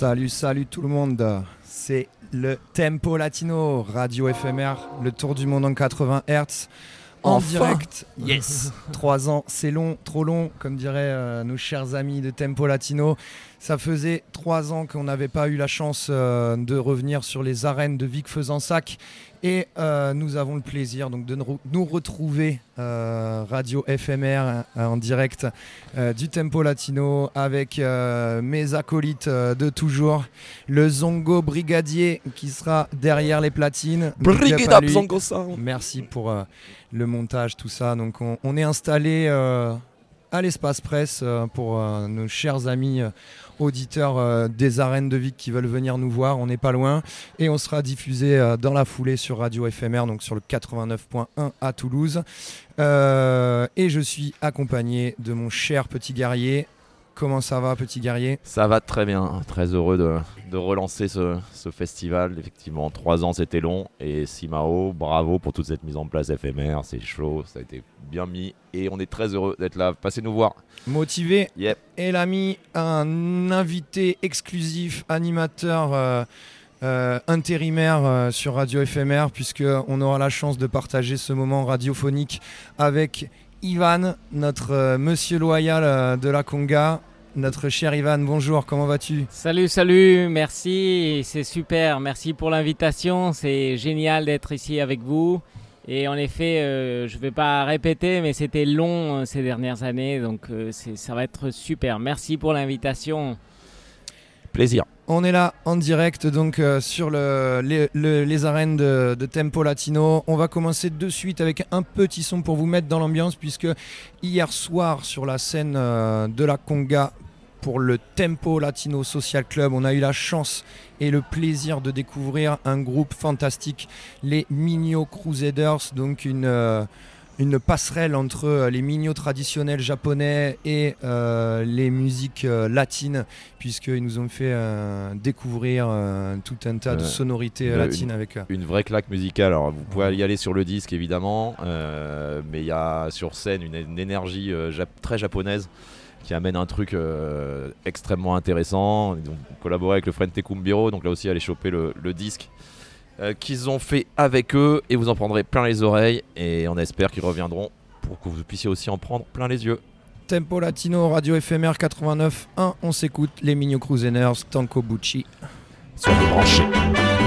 Salut, salut tout le monde. C'est le Tempo Latino, radio éphémère, le tour du monde en 80 Hz. En Enfin. direct, yes. Trois ans, c'est long, trop long, comme diraient euh, nos chers amis de Tempo Latino. Ça faisait trois ans qu'on n'avait pas eu la chance euh, de revenir sur les arènes de Vic Fezensac. Et euh, nous avons le plaisir donc, de nous retrouver euh, radio éphémère euh, en direct du Tempo Latino avec mes acolytes de toujours, le Zongo Brigadier qui sera derrière les platines. Brigade up. Zongo Sound. Merci pour le montage, tout ça. Donc on, on est installé à l'espace presse euh, pour euh, nos chers amis euh, auditeurs des arènes de Vic qui veulent venir nous voir. On n'est pas loin et on sera diffusé dans la foulée sur Radio FMR, donc sur le 89.1 à Toulouse. Et je suis accompagné de mon cher petit guerrier. Comment ça va, petit guerrier? Ça va très bien, très heureux de, de relancer ce, ce festival. Effectivement, trois ans c'était long et Simao, bravo pour toute cette mise en place éphémère, c'est chaud, ça a été bien mis et on est très heureux d'être là. Passez nous voir. Motivé Yep. Et mis un invité exclusif, animateur euh, euh, intérimaire euh, sur Radio FMR, puisqu'on aura la chance de partager ce moment radiophonique avec Ivan, notre euh, monsieur loyal de la Conga. Notre cher Ivan, bonjour, comment vas-tu? Salut, salut, merci, c'est super, merci pour l'invitation, c'est génial d'être ici avec vous. Et en effet, euh, je ne vais pas répéter, mais c'était long euh, ces dernières années, donc euh, c'est- ça va être super. Merci pour l'invitation. Plaisir. On est là en direct donc euh, sur le- les, le- les arènes de, Tempo Latino. On va commencer de suite avec un petit son pour vous mettre dans l'ambiance puisque hier soir sur la scène euh, de la Conga pour le Tempo Latino Social Club, on a eu la chance et le plaisir de découvrir un groupe fantastique, les Minio Crusaders, donc une, euh, une passerelle entre euh, les Minio traditionnels japonais et euh, les musiques euh, latines puisqu'ils nous ont fait euh, découvrir tout un tas de sonorités une- latines avec eux. Une vraie claque musicale. Alors, vous pouvez y aller sur le disque évidemment, mais il y a sur scène une, une énergie très japonaise qui amène un truc extrêmement intéressant. Ils ont collaboré avec le Frente Kumbiro, donc là aussi allez choper le, le disque euh, qu'ils ont fait avec eux et vous en prendrez plein les oreilles et on espère qu'ils reviendront pour que vous puissiez aussi en prendre plein les yeux. Tempo Latino, radio éphémère 89.1, on s'écoute les Minio Crusaders, Tanko Bucci. Soyez branchés.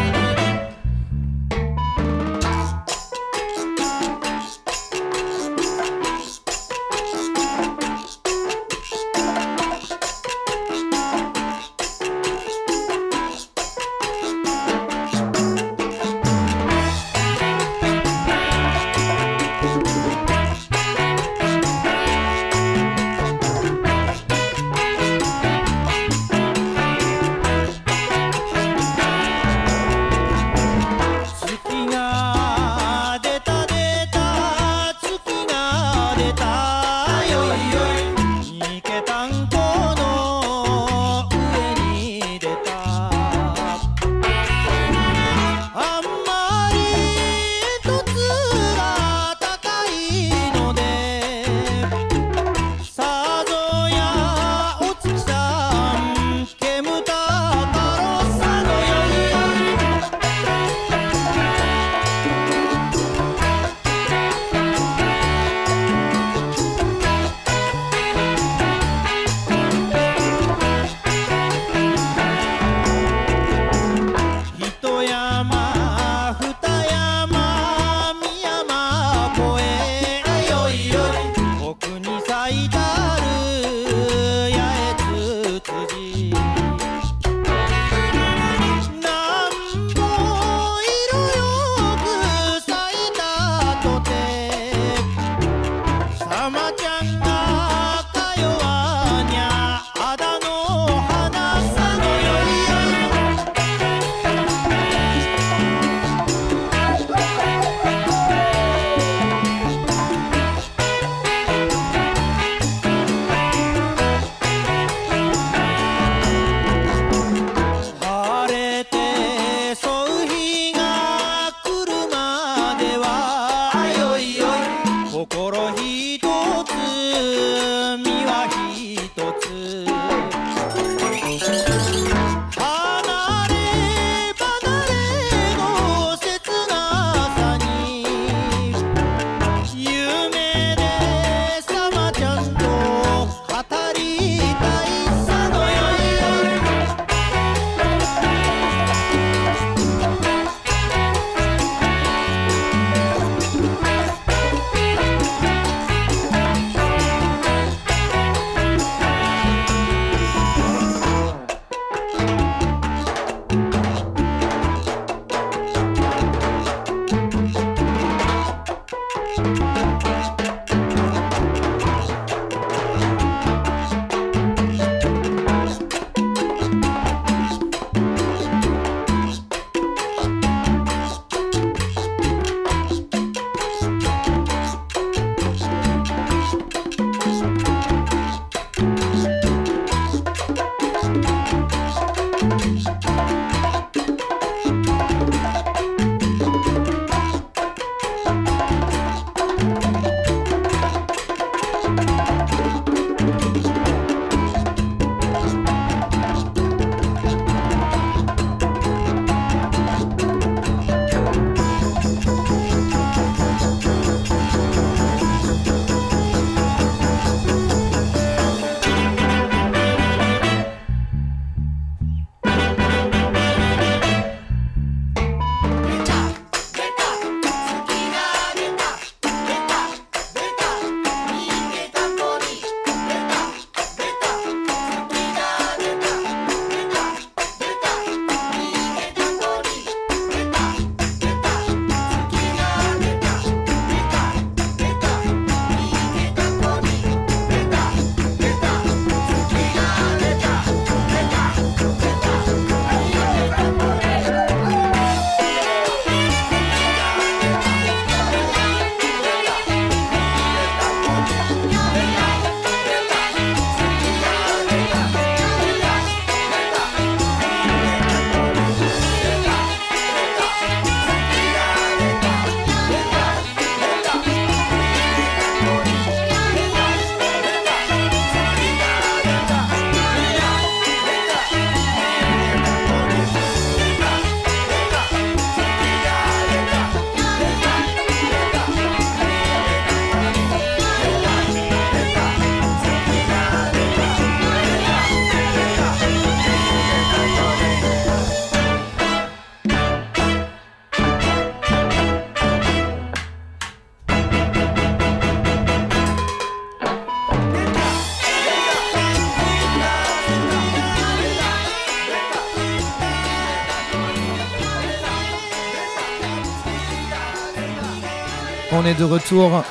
On est de retour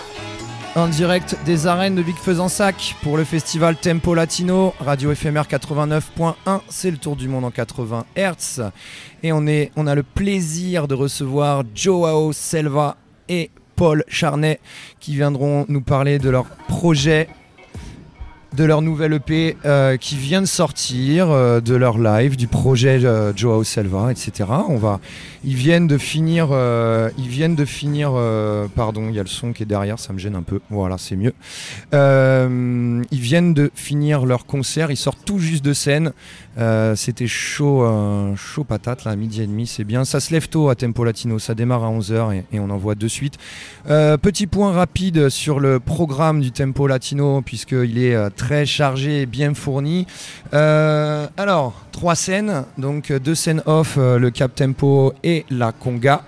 en direct des arènes de Big Sac pour le festival Tempo Latino, radio éphémère 89.1, c'est le tour du monde en 80 Hz. Et on, on a le plaisir de recevoir Joao Selva et Paul Charnet qui viendront nous parler de leur projet de leur nouvelle EP euh, qui vient de sortir, euh, de leur live, du projet euh, Joao Selva, etc. On va, ils viennent de finir, ils viennent de finir, pardon, il y a le son qui est derrière, ça me gêne un peu. Voilà, c'est mieux. ils viennent de finir leur concert, ils sortent tout juste de scène. C'était chaud, chaud patate là, midi et demi, c'est bien. Ça se lève tôt à Tempo Latino, ça démarre à 11h et, et on envoie de suite. petit point rapide sur le programme du Tempo Latino puisqu'il est très chargé et bien fourni. Euh, alors, trois scènes, donc deux scènes off, euh, le Cap Tempo et la Conga.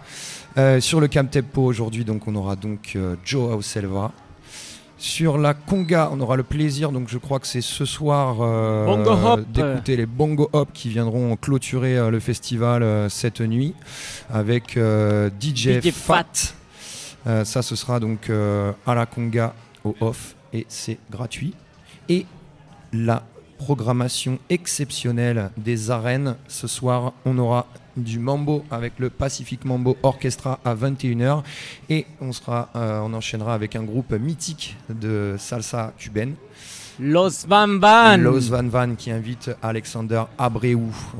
Euh, sur le Cap Tempo aujourd'hui, donc on aura donc Joe Selva. Sur la conga, on aura le plaisir, donc je crois que c'est ce soir, d'écouter les Bongo Hop qui viendront clôturer le festival cette nuit avec DJ, Fat. ça, ce sera donc à la conga au off et c'est gratuit. Et la programmation exceptionnelle des arènes. Ce soir, on aura du mambo avec le Pacific Mambo Orchestra à 21h et on, sera, euh, on enchaînera avec un groupe mythique de salsa cubaine. Los Van Van. Los Van Van qui invite Alexander Abreu.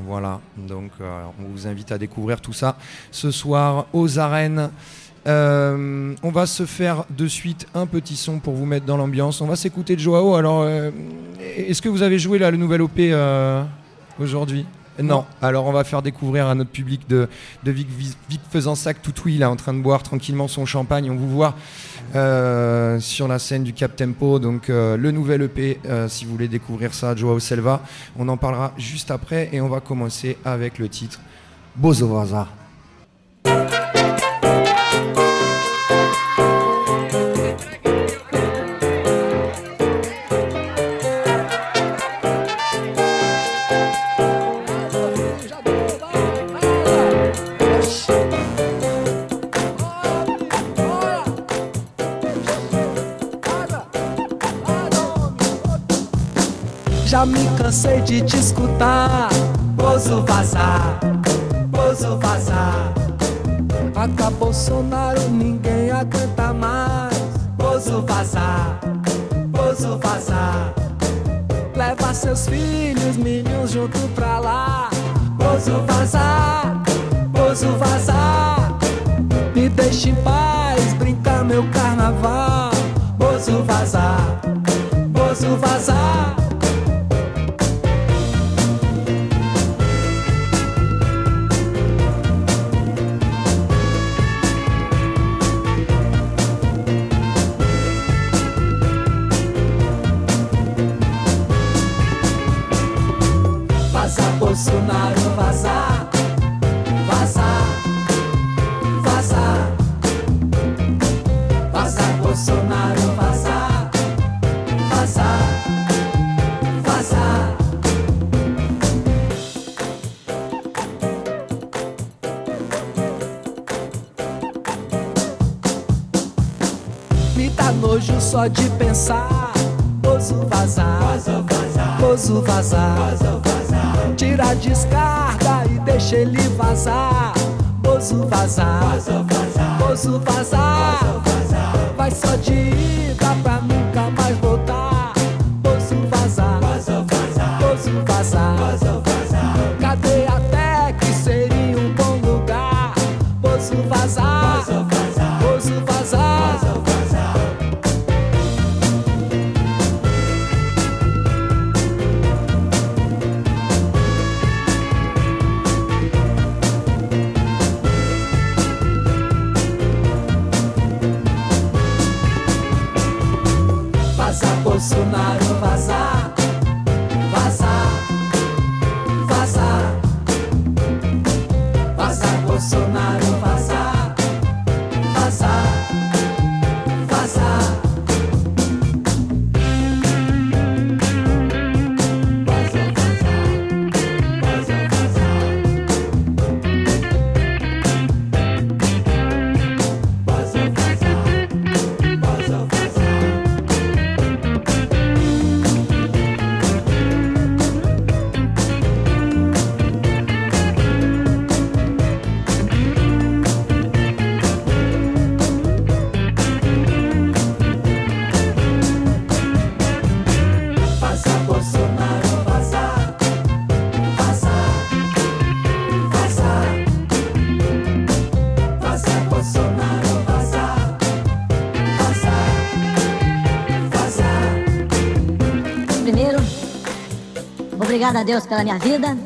Voilà, donc euh, on vous invite à découvrir tout ça ce soir aux arènes. Euh, on va se faire de suite un petit son pour vous mettre dans l'ambiance. On va s'écouter de Joao. Alors, euh, est-ce que vous avez joué là, le nouvel OP euh, aujourd'hui? Non. Alors on va faire découvrir à notre public de, de Vic, Vic sac tout il est en train de boire tranquillement son champagne. On vous voit sur la scène du Cap Tempo. Donc le nouvel EP, si vous voulez découvrir ça, Joao Selva. On en parlera juste après et on va commencer avec le titre Bozovaza. Cansei de te escutar. Bozo vazar, Bozo vazar. Acabou Bolsonaro, ninguém aguenta mais. Bozo vazar, Bozo vazar. Leva seus filhos, meninos junto pra lá. Bozo vazar, Bozo vazar. Me deixe em paz, brincar meu carnaval. Bozo vazar, Bozo vazar. Vaza, Bolsonaro, vaza. Vaza, vaza. Vaza, Bolsonaro, vaza. Vaza, vaza. Me dá nojo só de pensar. Ouso vazar, ouso vazar, ouso vazar tira a descarga e deixa ele vazar. Bozo vazar, Bozo vazar, vai só de ida pra nunca Obrigado a Deus pela minha vida,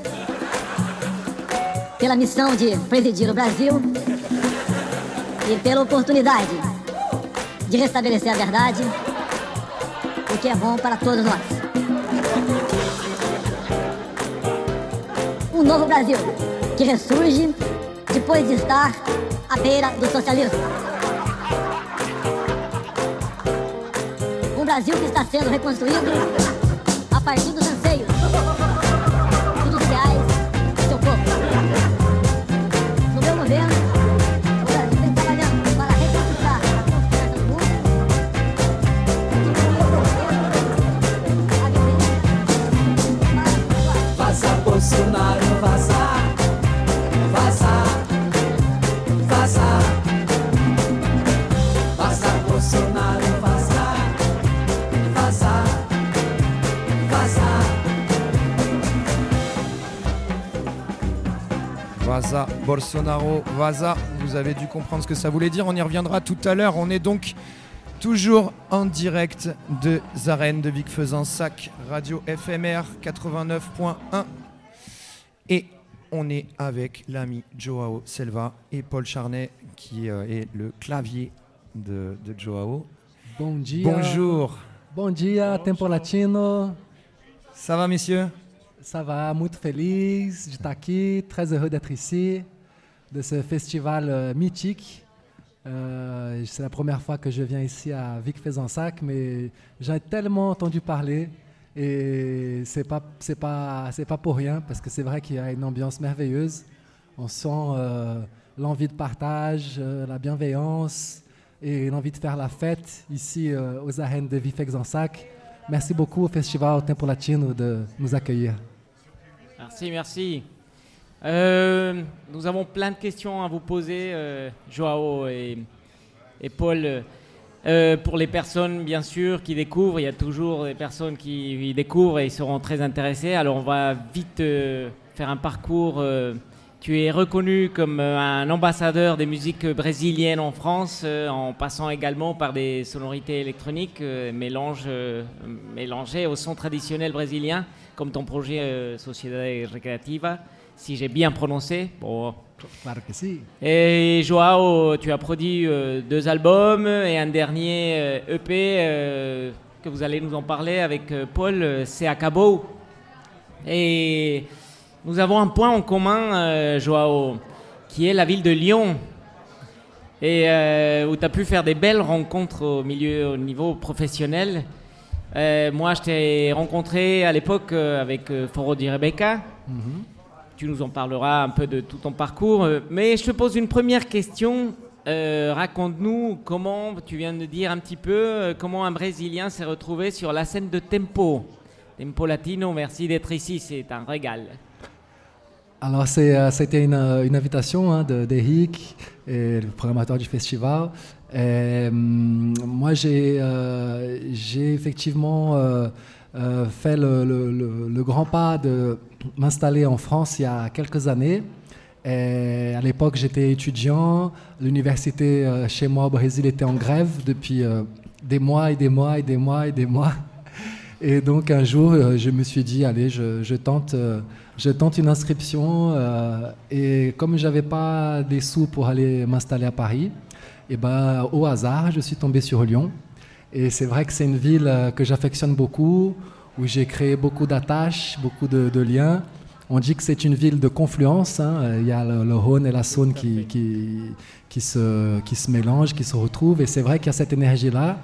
pela missão de presidir o Brasil e pela oportunidade de restabelecer a verdade, o que é bom para todos nós. Um novo Brasil que ressurge depois de estar à beira do socialismo. Um Brasil que está sendo reconstruído a partir dos Bolsonaro, Vaza. Vous avez dû comprendre ce que ça voulait dire. On y reviendra tout à l'heure. On est donc toujours en direct de Zaren de Vic Sac, Radio FMR 89.1. Et on est avec l'ami Joao Selva et Paul Charnet qui euh, est le clavier de, de Joao. Bom dia. Bonjour. Dia, Tempo Latino. Ça va messieurs? Ça va, muito feliz de estar aqui, très heureux d'être ici, de ce festival euh, mythique. Euh, c'est la première fois que je viens ici à Vic Fezensac, mais j'ai tellement entendu parler et c'est pas c'est pas c'est pas pour rien parce que c'est vrai qu'il y a une ambiance merveilleuse. On sent euh, l'envie de partage, la bienveillance et l'envie de faire la fête ici aux arènes de Vic Fezensac. Merci beaucoup au Festival Tempo Latino de nous accueillir. Merci, merci. Euh, nous avons plein de questions à vous poser, euh, Joao et, Paul. Euh, pour les personnes, bien sûr, qui découvrent, il y a toujours des personnes qui découvrent et ils seront très intéressés. Alors, on va vite euh, faire un parcours. tu es reconnu comme un ambassadeur des musiques brésiliennes en France, en passant également par des sonorités électroniques mélangées au son traditionnel brésilien, comme ton projet Sociedade Recreativa, si j'ai bien prononcé. Bon, Claro que si. et Joao, tu as produit euh, deux albums et un dernier euh, EP euh, que vous allez nous en parler avec Paul, C'est Acabo. Et nous avons un point en commun, Joao, qui est la ville de Lyon. Et où tu as pu faire des belles rencontres au milieu, au niveau professionnel. Moi, je t'ai rencontré à l'époque avec Foro di Rebecca. Tu nous en parleras un peu de tout ton parcours. euh, Mais je te pose une première question. Euh, Raconte-nous comment, tu viens de dire un petit peu, euh, comment un Brésilien s'est retrouvé sur la scène de Tempo. Tempo Latino, merci d'être ici, c'est un régal. Alors, c'était une, invitation hein, de, d'Eric, le programmateur du festival. Hum, moi, j'ai, euh, effectivement fait le- le grand pas de m'installer en France il y a quelques années. À l'époque, j'étais étudiant. L'université euh, chez moi au Brésil était en grève depuis euh, des mois et des mois et des mois et des mois. Et donc un jour, euh, je me suis dit, allez, je, tente, je tente une inscription. et comme je n'avais pas des sous pour aller m'installer à Paris, et ben, au hasard, je suis tombé sur Lyon. Et c'est vrai que c'est une ville que j'affectionne beaucoup, où j'ai créé beaucoup d'attaches, beaucoup de, de liens. On dit que c'est une ville de confluence. hein. Il y a le, le Rhône et la Saône qui, qui, qui, se, qui se mélangent, qui se retrouvent. Et c'est vrai qu'il y a cette énergie-là,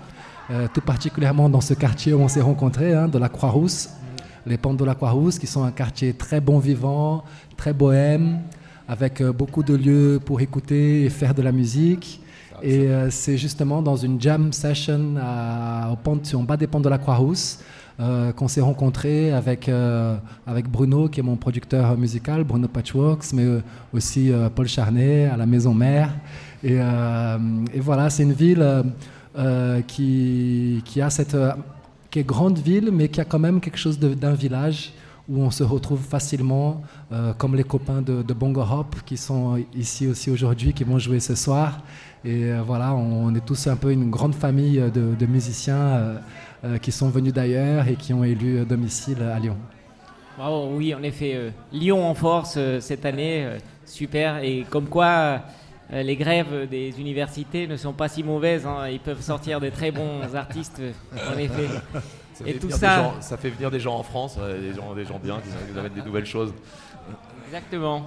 euh, tout particulièrement dans ce quartier où on s'est rencontrés, hein, de la Croix-Rousse. Les Pentes de la Croix-Rousse, qui sont un quartier très bon vivant, très bohème, avec euh, beaucoup de lieux pour écouter et faire de la musique. Et euh, c'est justement dans une jam session à, au pont, en bas des Pentes de la Croix-Rousse euh, qu'on s'est rencontrés avec, euh, avec Bruno, qui est mon producteur musical, Bruno Patchworks, mais euh, aussi Paul Charnet à la Maison Mère. Et, voilà, c'est une ville qui, qui a cette. qui est grande ville, mais qui a quand même quelque chose d'un village où on se retrouve facilement, comme les copains de, Bongo Hop qui sont ici aussi aujourd'hui, qui vont jouer ce soir. Et voilà, on, est tous un peu une grande famille de, musiciens qui sont venus d'ailleurs et qui ont élu euh, domicile à Lyon. Bravo, oui, en effet. euh, Lyon en force euh, cette année, euh, super. Et comme quoi, euh, les grèves des universités ne sont pas si mauvaises. hein, Ils peuvent sortir des très bons artistes, euh, en effet. Ça Et fait tout venir des ça- gens- ça fait venir des gens en France, euh, des, gens, des gens bien qui, qui amènent des nouvelles choses. Exactement.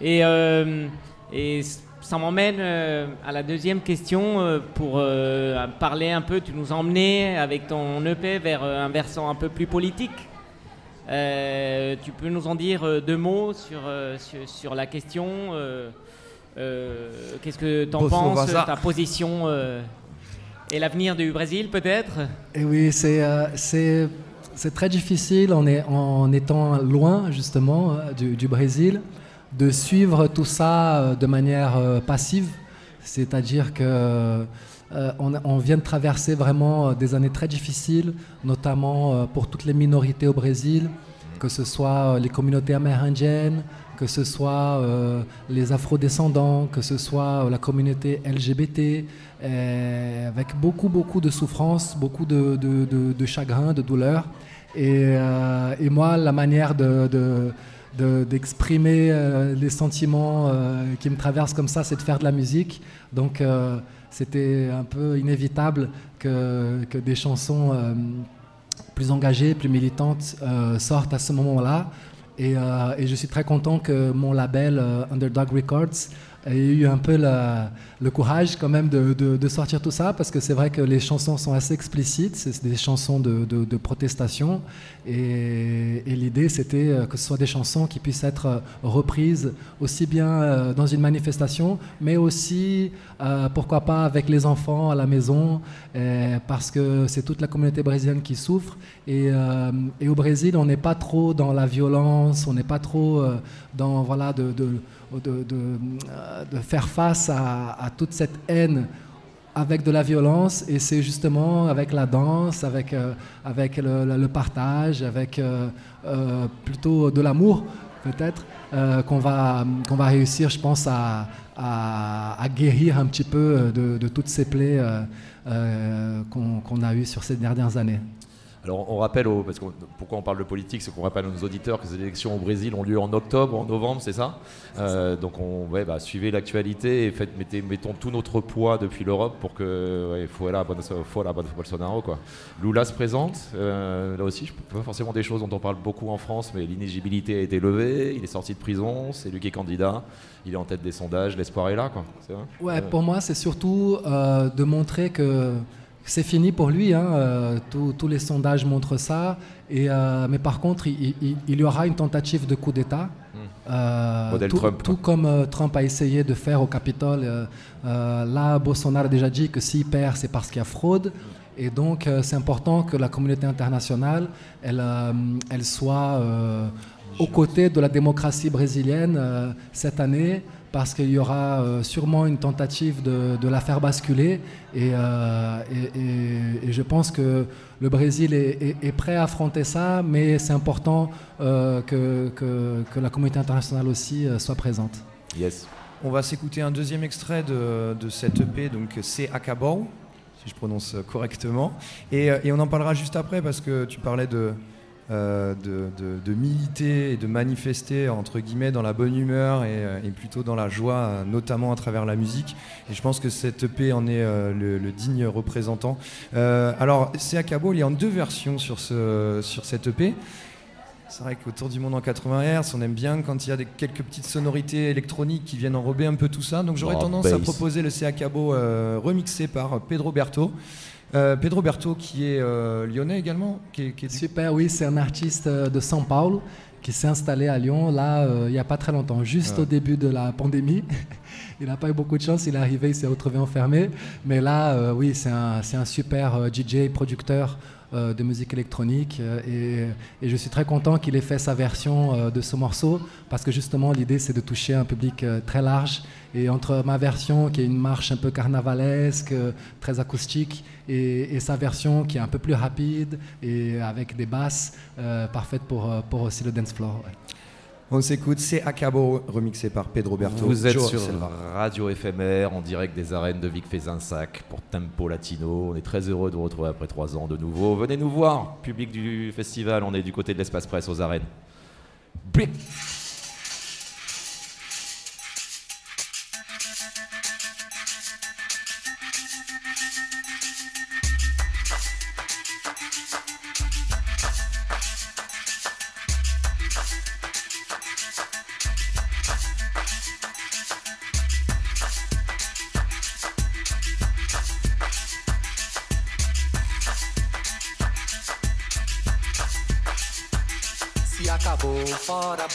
Et, euh, et ça m'emmène euh, à la deuxième question euh, pour euh, parler un peu. Tu nous as emmené avec ton EP vers un versant un peu plus politique. Tu peux nous en dire deux mots sur, sur, sur la question Qu'est-ce que tu en penses. Ta position et l'avenir du Brésil peut-être? Et oui, c'est c'est très difficile en, est- en étant loin justement du, du Brésil de suivre tout ça euh, de manière euh, passive. C'est-à-dire que euh, on, vient de traverser vraiment des années très difficiles, notamment pour toutes les minorités au Brésil, que ce soit les communautés amérindiennes, que ce soit euh, les afrodescendants, que ce soit la communauté LGBT, avec beaucoup, beaucoup de souffrance, beaucoup de, de, de- de chagrin, de douleur. Et moi, la manière de, de- de- d'exprimer euh, les sentiments euh, qui me traversent comme ça, c'est de faire de la musique. Donc, euh, c'était un peu inévitable que, que des chansons plus engagées, plus militantes sortent à ce moment-là. Et, et je suis très content que mon label Underdog Records ait eu un peu le courage quand même de, sortir tout ça parce que c'est vrai que les chansons sont assez explicites, c'est des chansons de, protestation. Et, et l'idée c'était euh, que ce soit des chansons qui puissent être euh, reprises aussi bien euh, dans une manifestation mais aussi pourquoi pas avec les enfants à la maison parce que c'est toute la communauté brésilienne qui souffre. Et, et au Brésil on n'est pas trop dans la violence, on n'est pas trop dans voilà de, de, euh, de faire face à, toute cette haine avec de la violence et c'est justement avec la danse, avec, euh, avec le, partage, avec euh, plutôt de l'amour peut-être qu'on va, qu'on va réussir, je pense, à, à, guérir un petit peu de, toutes ces plaies qu'on a eues sur ces dernières années. Alors on rappelle, parce que pourquoi on parle de politique, c'est qu'on rappelle à nos auditeurs que les élections au Brésil ont lieu en octobre, en novembre, c'est ça? Euh, Donc on, ouais, bah, suivez l'actualité et faites, mettez, mettons tout notre poids depuis l'Europe pour que ouais, faut la bonne, faut la bonne Bolsonaro quoi. Lula se présente, euh, là aussi, pas forcément des choses dont on parle beaucoup en France, mais l'inéligibilité a été levée, il est sorti de prison, c'est lui qui est candidat, il est en tête des sondages, l'espoir est là quoi. Ouais, pour moi, c'est surtout euh, de montrer que c'est fini pour lui. hein, euh, tous- tous les sondages montrent ça. Et, euh, mais par contre, il, il- il y aura une tentative de coup d'État. Euh, Hmm. Modèle tout, Trump, tout comme euh, Trump a essayé de faire au Capitole. euh, euh, là, Bolsonaro a déjà dit que s'il perd, c'est parce qu'il y a fraude. Et donc, euh, c'est important que la communauté internationale, elle, euh, elle soit euh, aux côtés de la démocratie brésilienne euh, cette année, parce qu'il y aura euh, sûrement une tentative de, de la faire basculer. Et, euh, et- et- et je pense que le Brésil est, est- est prêt à affronter ça, mais c'est important euh, que, que- que la communauté internationale aussi euh, soit présente. Yes. On va s'écouter un deuxième extrait de, de cette EP, donc c'est Acabou, si je prononce correctement. Et, et on en parlera juste après parce que tu parlais de, euh, de, de- de militer et de manifester, entre guillemets, dans la bonne humeur et, euh, et plutôt dans la joie, notamment à travers la musique. Et je pense que cette EP en est euh, le, le digne représentant. Euh, alors, c'est Acabou, il y a en deux versions sur, ce, sur cette EP. C'est vrai qu'autour du monde en 80 Hz, on aime bien quand il y a des, quelques petites sonorités électroniques qui viennent enrober un peu tout ça. Donc j'aurais Oh, tendance à proposer le CA Cabo remixé par Pedro Berto. Euh, Pedro Berto qui est euh, lyonnais également. Qui est, qui est du- Super, oui, c'est un artiste euh, de São Paulo qui s'est installé à Lyon, là, il n'y a pas très longtemps, juste Ouais. au début de la pandémie. il n'a pas eu beaucoup de chance, il est arrivé, il s'est retrouvé enfermé. Mais là, euh, oui, c'est un, super euh, DJ, producteur euh, de musique électronique. et, je suis très content qu'il ait fait sa version de ce morceau, parce que justement, l'idée, c'est de toucher un public très large. Et entre ma version, qui est une marche un peu carnavalesque, très acoustique, et, sa version qui est un peu plus rapide et avec des basses parfaites pour, aussi le dance floor. On s'écoute, c'est Acabo remixé par Pedro Berto. Vous êtes Joe sur Selva. Radio éphémère en direct des arènes de Vic Fezensac pour Tempo Latino. On est très heureux de vous retrouver après trois ans de nouveau. Venez nous voir, public du festival, on est du côté de l'espace presse aux arènes. Brick.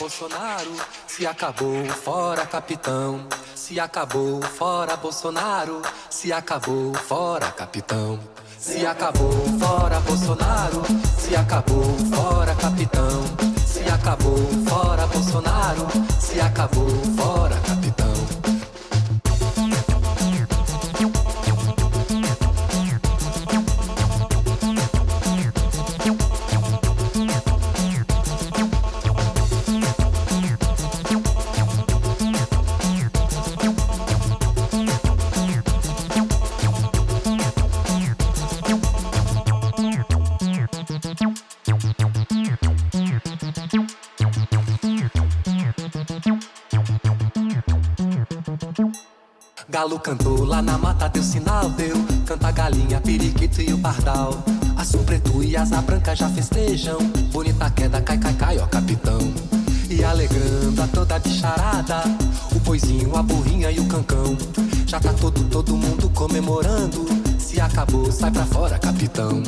Bolsonaro. Se acabou, fora capitão. Se acabou, fora Bolsonaro. Se acabou, fora capitão. Se acabou, fora Bolsonaro. Se acabou, fora capitão. Se acabou, fora Bolsonaro. Se acabou, fora capitão. Galo cantou lá na mata, deu sinal, deu. Canta a galinha, periquito e o pardal. Aço preto e asa branca já festejam. Bonita queda, cai, cai, cai, ó capitão. E alegrando a toda bicharada. O boizinho, a burrinha e o cancão. Já tá todo, todo mundo comemorando. Se acabou, sai pra fora, capitão.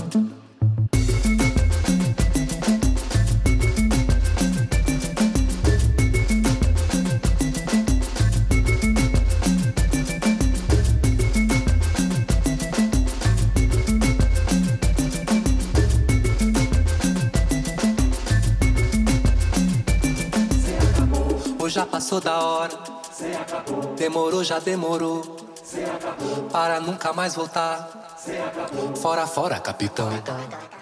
Passou da hora. Demorou, já demorou. Para nunca mais voltar. Fora, fora, capitão. Se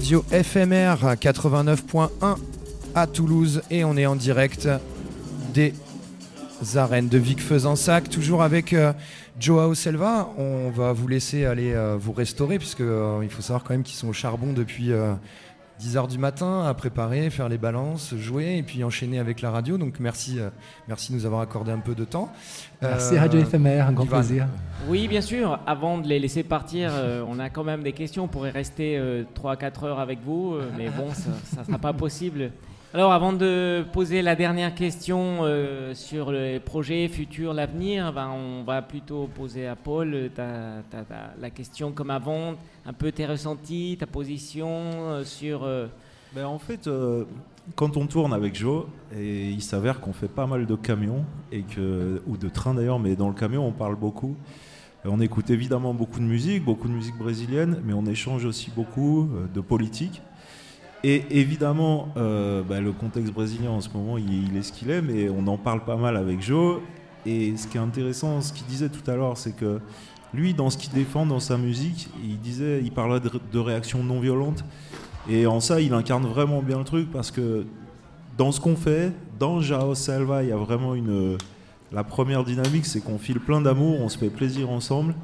Radio FMR 89.1 à Toulouse et on est en direct des arènes de Vic Fezensac, toujours avec euh, Joao Selva. On va vous laisser aller euh, vous restaurer puisque euh, il faut savoir quand même qu'ils sont au charbon depuis 10h du matin à préparer, faire les balances, jouer et puis enchaîner avec la radio. Donc merci, euh, merci de nous avoir accordé un peu de temps. Merci Euh, Radio Éphémère, un grand Ivan. plaisir. Oui, bien sûr. Avant de les laisser partir, euh, on a quand même des questions. On pourrait rester 3-4 heures avec vous, euh, mais bon, ça ne sera pas possible. Alors, avant de poser la dernière question euh, sur les projets futurs, l'avenir, ben, on va plutôt poser à Paul euh, ta- la question comme avant, un peu tes ressentis, ta position euh, sur... Ben, en fait, quand on tourne avec Joe, et il s'avère qu'on fait pas mal de camions, et que, ou de trains d'ailleurs, mais dans le camion on parle beaucoup. On écoute évidemment beaucoup de musique, beaucoup de musique brésilienne, mais on échange aussi beaucoup de politique. Et évidemment, euh, bah, le contexte brésilien en ce moment, il, est ce qu'il est, mais on en parle pas mal avec Joe. Et ce qui est intéressant, ce qu'il disait tout à l'heure, c'est que lui, dans ce qu'il défend dans sa musique, il disait, il parlait de, de non violente. Et en ça, il incarne vraiment bien le truc parce que dans ce qu'on fait, dans Jao Selva, il y a vraiment une. La première dynamique, c'est qu'on file plein d'amour, on se fait plaisir ensemble.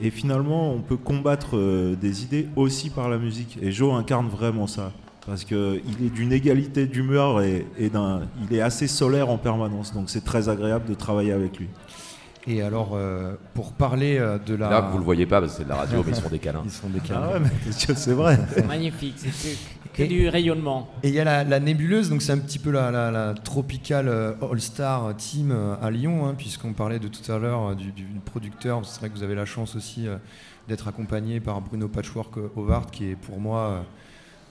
Et finalement, on peut combattre euh, des idées aussi par la musique. Et Joe incarne vraiment ça. Parce qu'il est d'une égalité d'humeur et, et d'un, il est assez solaire en permanence. Donc c'est très agréable de travailler avec lui. Et alors, euh, pour parler euh, de la. Là, vous le voyez pas parce que c'est de la radio, mais ils sont des câlins. Ils sont des câlins. Ah ouais, c'est vrai. Magnifique, c'est que, que du rayonnement. Et il y a la, la nébuleuse, donc c'est un petit peu la, la, la Tropical euh, All-Star Team à Lyon, hein, puisqu'on parlait de tout à l'heure du, du producteur. C'est vrai que vous avez la chance aussi euh, d'être accompagné par Bruno Patchwork Howard, qui est pour moi euh,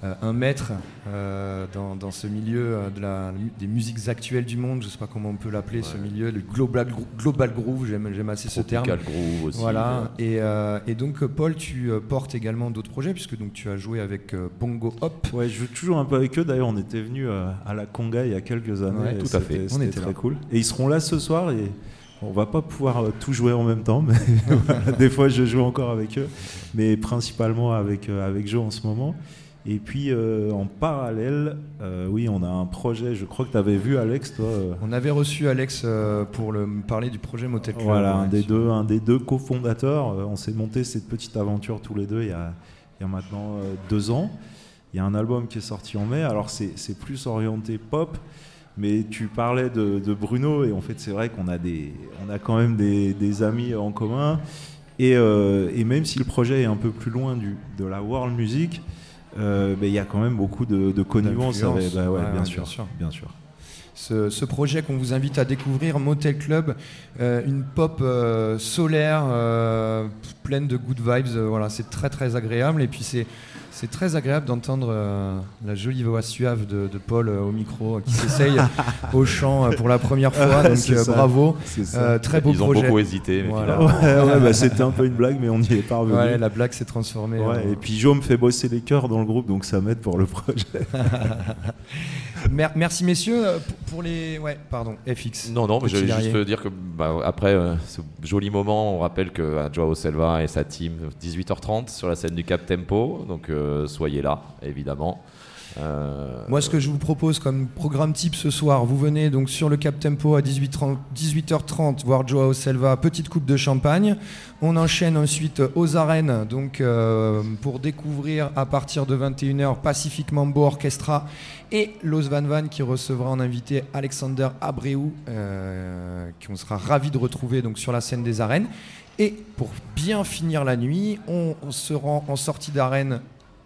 un maître euh, dans, dans ce milieu euh, de la, des musiques actuelles du monde. Je ne sais pas comment on peut l'appeler, ce milieu, le global, global groove, j'aime assez ce terme. Groove aussi. Voilà. Et, euh, et donc, euh, Paul, tu euh, portes également d'autres projets, puisque donc, tu as joué avec euh, Bongo Hop. Ouais, je joue toujours un peu avec eux. D'ailleurs, on était venus euh, à la Conga il y a quelques années. Ouais, tout à fait. On C'était était très là. cool. Et ils seront là ce soir et on va pas pouvoir euh, tout jouer en même temps. Mais voilà, des fois, je joue encore avec eux, mais principalement avec euh, avec Joe en ce moment. Et puis euh, en parallèle, euh, oui, on a un projet. Je crois que tu avais vu Alex, toi. euh, On avait reçu Alex pour le, parler du projet Motel Club. Voilà, un des deux, un des deux cofondateurs. On s'est monté cette petite aventure tous les deux il y a, il y a maintenant deux ans. Il y a un album qui est sorti en mai. Alors c'est plus orienté pop, mais tu parlais de, de Bruno et en fait c'est vrai qu'on a des, on a quand même des, des amis en commun. Et, et même si le projet est un peu plus loin du, de la world music, euh, il y a quand même beaucoup de, de connivence. Bah ouais, Ouais, bien, sûr, bien sûr. bien sûr. Ce, ce projet qu'on vous invite à découvrir, Motel Club, euh, une pop euh, solaire, pleine de good vibes. voilà, c'est très très agréable. Et puis c'est c'est très agréable d'entendre euh, la jolie voix suave de, de Paul euh, au micro, euh, qui s'essaye au chant euh, pour la première fois. Donc euh, bravo. Euh, très beau Ils ont projet. beaucoup hésité, mais Voilà. finalement- Ouais, ouais, bah, c'était un peu une blague, mais on y est parvenu. Ouais, la blague s'est transformée. Ouais, en- et puis Joe me fait bosser les chœurs dans le groupe, donc ça m'aide pour le projet. Mer- merci messieurs euh, pour, les. Ouais, pardon, FX. Non, non, mais j'allais juste dire que bah, après euh, ce joli moment, on rappelle que à Joao Selva et sa team, 18h30 sur la scène du Cap Tempo, donc euh, soyez là, évidemment. Euh, Moi, ce que je vous propose comme programme type ce soir, vous venez donc sur le Cap Tempo à 18h30, 18h30 voir Joao Selva, petite coupe de champagne. On enchaîne ensuite aux arènes donc euh, pour découvrir à partir de 21h Pacific Mambo Orchestra et Los Van Van qui recevra en invité Alexander Abreu, euh, qu'on sera ravi de retrouver donc sur la scène des arènes. Et pour bien finir la nuit, on, on se rend en sortie d'arène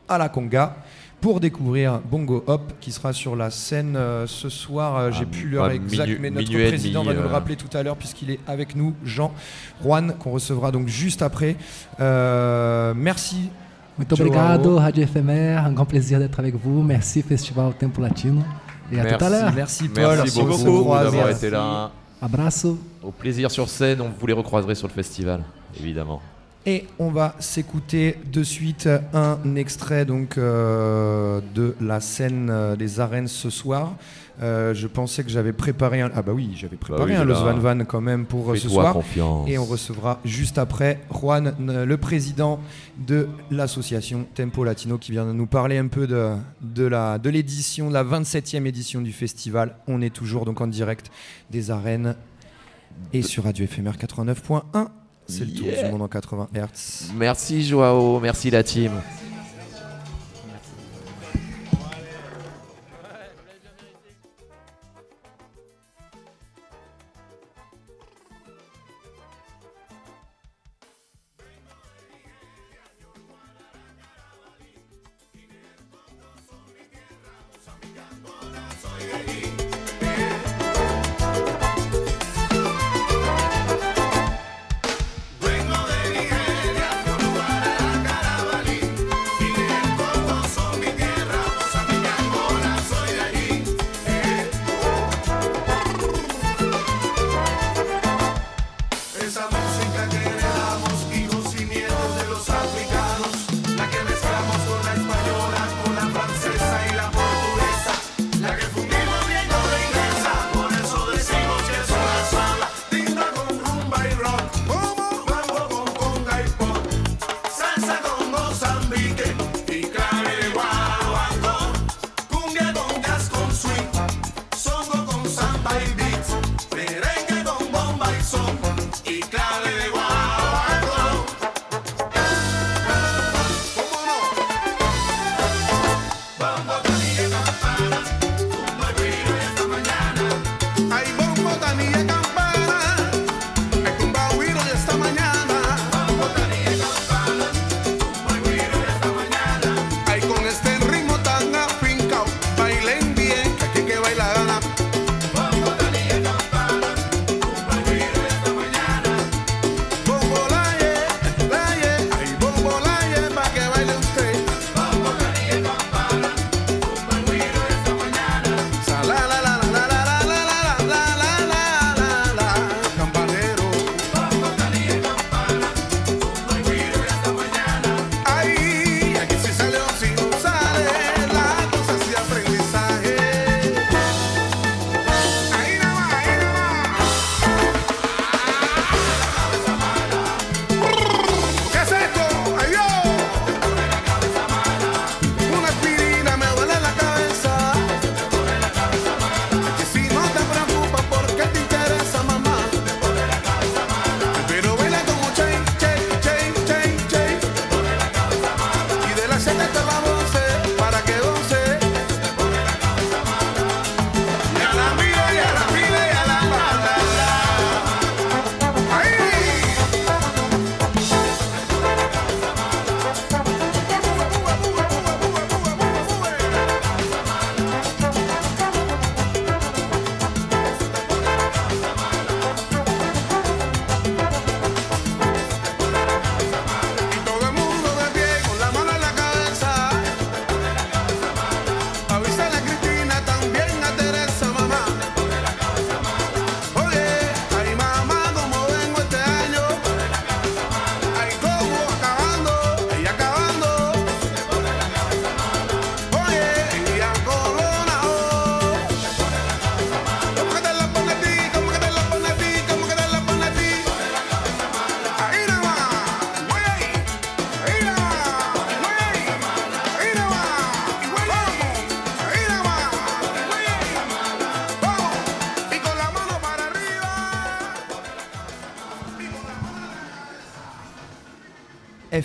à la Conga pour découvrir Bongo Hop qui sera sur la scène euh, ce soir. Euh, J'ai Ah, plus l'heure bah, exacte, mais notre président va nous le euh. rappeler tout à l'heure puisqu'il est avec nous, Jean Juan, qu'on recevra donc juste après. Euh, merci. Muito Joao. obrigado, Rádio Efemère. Un grand plaisir d'être avec vous. Merci, Festival Tempo Latino. Et à tout à l'heure. Merci Paul. Merci beaucoup d'avoir Merci. été là. Abraço. Au plaisir sur scène, on vous les recroiserez sur le festival, évidemment. Et on va s'écouter de suite un extrait donc euh, de la scène euh, des arènes ce soir. Euh, je pensais que j'avais préparé un ah bah oui j'avais préparé oui, un. Los Van Van quand même pour ce soir confiance. et on recevra juste après Juan le président de l'association Tempo Latino qui vient de nous parler un peu de, de la de l'édition de la 27e édition du festival on est toujours donc en direct des arènes et sur Radio Éphémère 89.1 c'est le tour Yeah. du monde en 80 Hz Merci Joao, merci la team.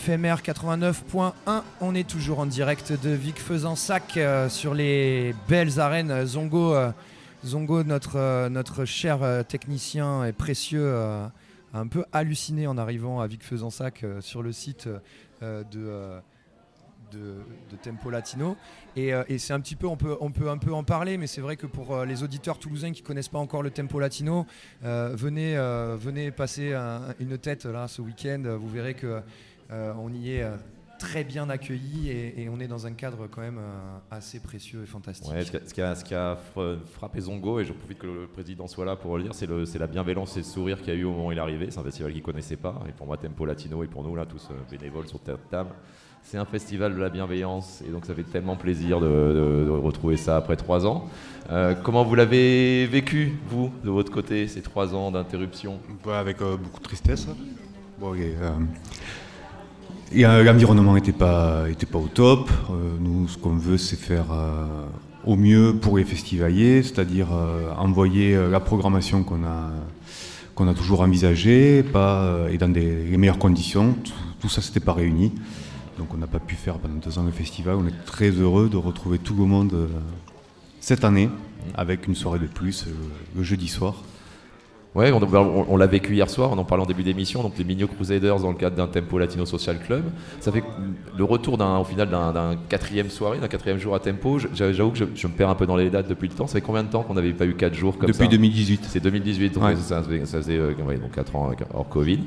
FMR 89.1. On est toujours en direct de Vic Faisansac euh, sur les belles arènes Zongo. euh, Zongo, notre, euh, cher technicien et précieux, a un peu halluciné en arrivant à Vic Faisansac sur le site de, Tempo Latino. Et, c'est un petit peu, on peut, un peu en parler, mais c'est vrai que pour les auditeurs toulousains qui connaissent pas encore le Tempo Latino, venez, passer un- une tête là ce week-end. Vous verrez que on y est euh, très bien accueillis et, et on est dans un cadre quand même euh, assez précieux et fantastique. Ouais, ce, qui a, ce qui a- ce qui a fra- frappé Zongo, et je profite que le président soit là pour le dire, c'est la bienveillance et le sourire qu'il y a eu au moment où il est arrivé. C'est un festival qu'il ne connaissait pas. Et pour moi, Tempo Latino, et pour nous, là, tous euh, bénévoles sur Terre de Table, c'est un festival de la bienveillance. Et donc, ça fait tellement plaisir de, de- de retrouver ça après trois ans. Euh, comment vous l'avez vécu, vous, de votre côté, ces trois ans d'interruption? Ouais, Avec euh, beaucoup de tristesse. Bon, euh, euh, L'environnement n'était pas, était pas au top. Euh, nous, ce qu'on veut, c'est faire euh, au mieux pour les festivaliers, c'est-à-dire euh, envoyer la programmation qu'on a, toujours envisagée pas, et dans les meilleures conditions. Tout, tout ça, c'était pas réuni. Donc, on n'a pas pu faire pendant deux ans le festival. On est très heureux de retrouver tout le monde cette année avec une soirée de plus le jeudi soir. Ouais, on, on- on l'a vécu hier soir, on en parlait en début d'émission, donc les Migno Crusaders dans le cadre d'un Tempo Latino Social Club. Ça fait le retour d'un, au final d'un, quatrième soirée, d'un quatrième jour à Tempo. J'avoue que je, je me perds un peu dans les dates depuis le temps. Ça fait combien de temps qu'on n'avait pas eu 4 jours comme Depuis ça 2018. C'est 2018, donc Ouais. ça, faisait- ça faisait euh, ouais, donc 4 ans euh, hors Covid.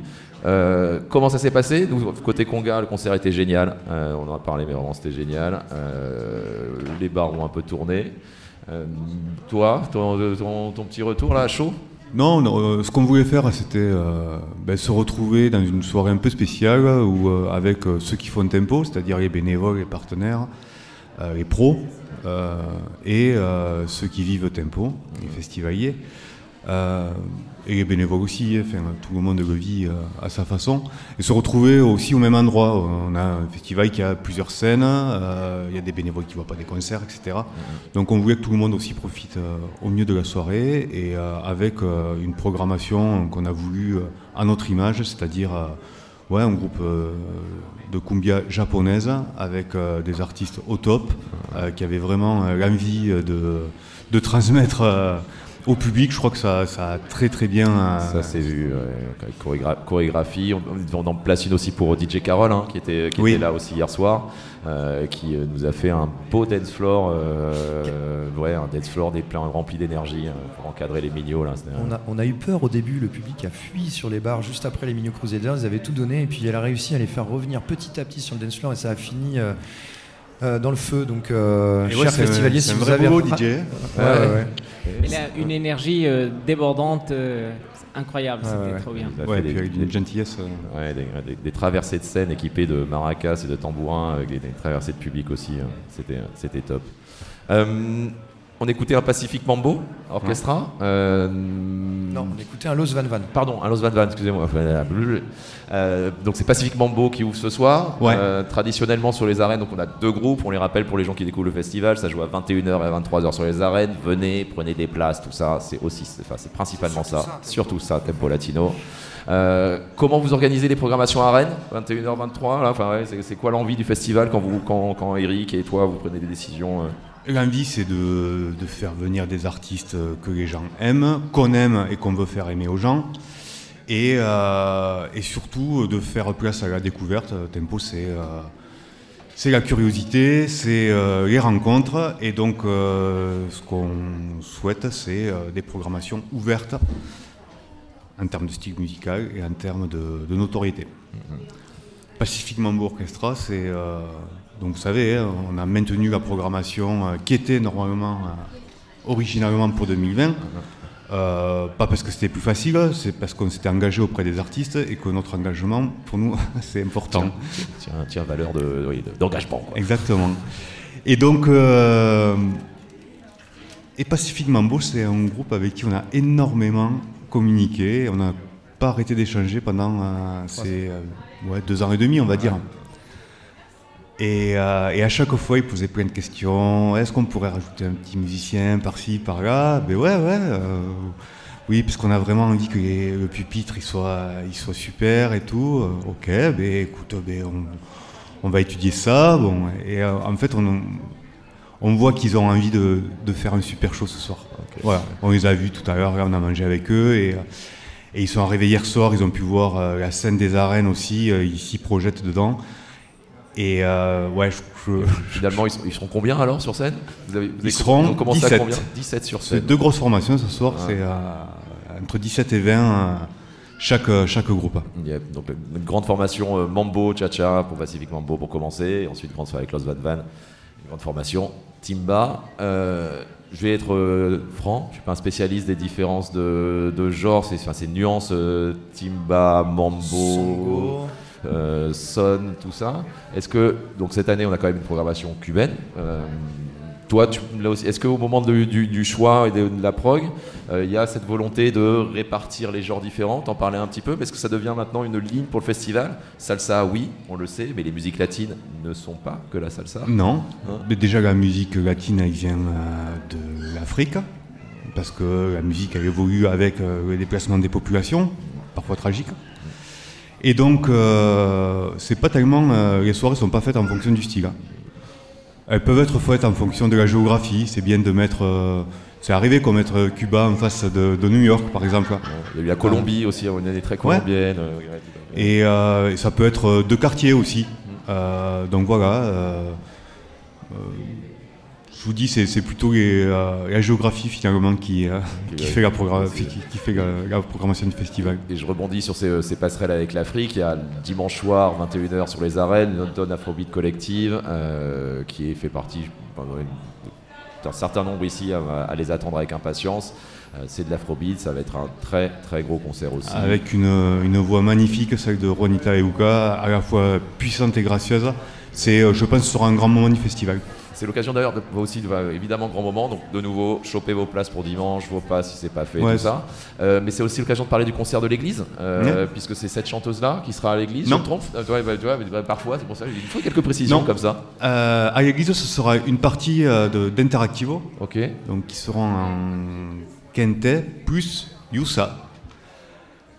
Euh, comment ça s'est passé Nous, Côté Conga, le concert était génial. Euh, on en a parlé, mais vraiment c'était génial. Les bars ont un peu tourné. Toi, ton, ton- ton petit retour là, chaud? Non, euh, ce qu'on voulait faire, c'était euh, ben, se retrouver dans une soirée un peu spéciale où, euh, avec ceux qui font tempo, c'est-à-dire les bénévoles, les partenaires, les pros et ceux qui vivent tempo, les festivaliers. Et les bénévoles aussi, enfin, tout le monde le vit euh, à sa façon. Et se retrouver aussi au même endroit. On a un festival qui a plusieurs scènes, euh, il y a des bénévoles qui ne voient pas des concerts, etc. Donc on voulait que tout le monde aussi profite euh, au mieux de la soirée et avec une programmation qu'on a voulu à notre image, c'est-à-dire ouais, un groupe euh, de cumbia japonaise avec euh, des artistes au top euh, qui avaient vraiment l'envie de, de transmettre au public. Je crois que ça, ça a très très bien. euh, Ça s'est vu, ouais, chorégra- chorégraphie. On, on en place une aussi pour DJ Carole, hein, qui, était, qui Oui. était là aussi hier soir, euh, qui euh, nous a fait un beau dance floor, euh, ouais, un dance floor des pleins rempli d'énergie hein, pour encadrer les mignons. Là, un- On a, on a eu peur au début, le public a fui sur les bars juste après les Migno Crusaders, ils avaient tout donné et puis elle a réussi à les faire revenir petit à petit sur le dance floor et ça a fini euh, dans le feu. Donc, euh, ouais, festivaliers, c'est si un vous vrai avez. boulot, DJ. ouais, ouais, ouais. Il a une énergie euh, débordante, euh, incroyable, c'était trop bien. Il a fait des- avec une des- gentillesse. euh. Ouais, des, des- des traversées de scène équipées de maracas et de tambourins, avec des, des traversées de public aussi. hein. C'était, c'était top. Euh, on écoutait un Pacific Mambo Orchestra. Euh, Non, on écoutait un Los Van Van. Pardon, un Los Van Van, excusez-moi. Euh, donc c'est Pacific Mambo qui ouvre ce soir. Ouais. Euh, traditionnellement sur les arènes, donc on a deux groupes. On les rappelle pour les gens qui découvrent le festival. Ça joue à 21h et à 23h sur les arènes. Venez, prenez des places, tout ça. C'est aussi, c'est, enfin, c'est principalement ça. Surtout ça, Tempo Latino. Euh, comment vous organisez les programmations à Rennes 21h, 23 là, enfin, ouais, c'est, c'est quoi l'envie du festival quand, vous, quand, quand Eric et toi vous prenez des décisions euh? L'envie, c'est de, de faire venir des artistes que les gens aiment, qu'on aime et qu'on veut faire aimer aux gens. Et, euh, et surtout de faire place à la découverte. Tempo, c'est euh, c'est la curiosité, c'est euh, les rencontres. Et donc, ce qu'on souhaite, c'est des programmations ouvertes en termes de style musical et en termes de, de notoriété. Pacific Mambo Orchestra, c'est. Donc vous savez, hein, on a maintenu la programmation euh, qui était normalement, euh, originalement pour 2020. Euh, pas parce que c'était plus facile, c'est parce qu'on s'était engagé auprès des artistes et que notre engagement, pour nous, c'est important. Tiens, tiens, valeur de, oui, de- d'engagement. quoi. Exactement. Et donc, euh, et Pacific Mambo, c'est un groupe avec qui on a énormément communiqué. On n'a pas arrêté d'échanger pendant euh, ces euh, ouais, deux ans et demi, on va dire. Et, euh, et à chaque fois, il posait plein de questions. Est-ce qu'on pourrait rajouter un petit musicien par-ci, par-là? Ben ouais, ouais. euh, Oui, parce qu'on a vraiment envie que les- le pupitre il soit, il soit super et tout. Euh, ok, ben écoute, ben, on, on va étudier ça. Bon, et en fait, on, on voit qu'ils ont envie de, de faire un super show ce soir. Voilà, on les a vus tout à l'heure, on a mangé avec eux et, et ils sont arrivés hier soir. Ils ont pu voir la scène des arènes aussi. ils s'y projettent dedans. Et euh, ouais, je, je- Finalement, ils, seront combien alors sur scène? Vous avez, vous avez- ils seront ils ont commencé 17. à combien? 17 sur C'est scène. deux grosses formations ce soir, c'est euh, entre 17 et 20 euh, chaque, euh, chaque groupe. Yep, donc une grande formation euh, Mambo, Cha-Cha pour Pacific Mambo pour commencer, et ensuite grande soirée avec Los Van Van, une grande formation Timba. Euh, je vais être euh, franc, je suis pas un spécialiste des différences de, de genre, c'est enfin, ces nuances euh, Timba, Mambo, Songo. Euh, Son, tout ça. Est-ce que donc cette année on a quand même une programmation cubaine. euh, toi, est-ce qu'au moment de- du, du choix et de, de la prog, euh, il y a cette volonté de répartir les genres différents T'en parlais un petit peu, mais est-ce que ça devient maintenant une ligne pour le festival? Salsa, oui, on le sait, mais les musiques latines ne sont pas que la salsa. Non, Hein? Mais déjà la musique latine elle vient euh, de l'Afrique, parce que la musique elle évolue avec le déplacement des populations, parfois tragique. Et donc, euh, c'est pas tellement. euh, les soirées sont pas faites en fonction du style. hein. Elles peuvent être faites en fonction de la géographie. C'est bien de mettre. euh, c'est arrivé qu'on mette Cuba en face de, de New York, par exemple. Il y a eu la Colombie aussi, une année très Ouais. colombienne. euh, Et, ça peut être deux quartiers aussi. Euh, donc voilà. Je vous dis, c'est plutôt les, euh, la géographie finalement qui, euh, qui, fait, la programma- qui, qui fait la, la programmation du festival. Et je rebondis sur ces, ces passerelles avec l'Afrique. Il y a dimanche soir, 21h sur les arènes, London Afrobeat Collective, euh, qui fait partie d'un certain nombre ici à, à les attendre avec impatience. Euh, c'est de l'Afrobeat, ça va être un très très gros concert aussi. Avec une, une voix magnifique, celle de Ronita Euka, à la fois puissante et gracieuse. C'est, je pense, que ce sera un grand moment du festival. C'est l'occasion d'ailleurs de, vous aussi, de, évidemment, grand moment. Donc, de nouveau, choper vos places pour dimanche, vos passes si c'est pas fait, Ouais, tout ça. Euh, mais c'est aussi l'occasion de parler du concert de l'église, euh, Ouais. puisque c'est cette chanteuse-là qui sera à l'église. Non. Je me trompe Euh, bah, bah, Parfois, c'est pour ça qu'il faut quelques précisions Non. comme ça. À l'église, ce sera une partie de- d'Interactivo, Ok. donc qui seront en quintet, plus Youssa.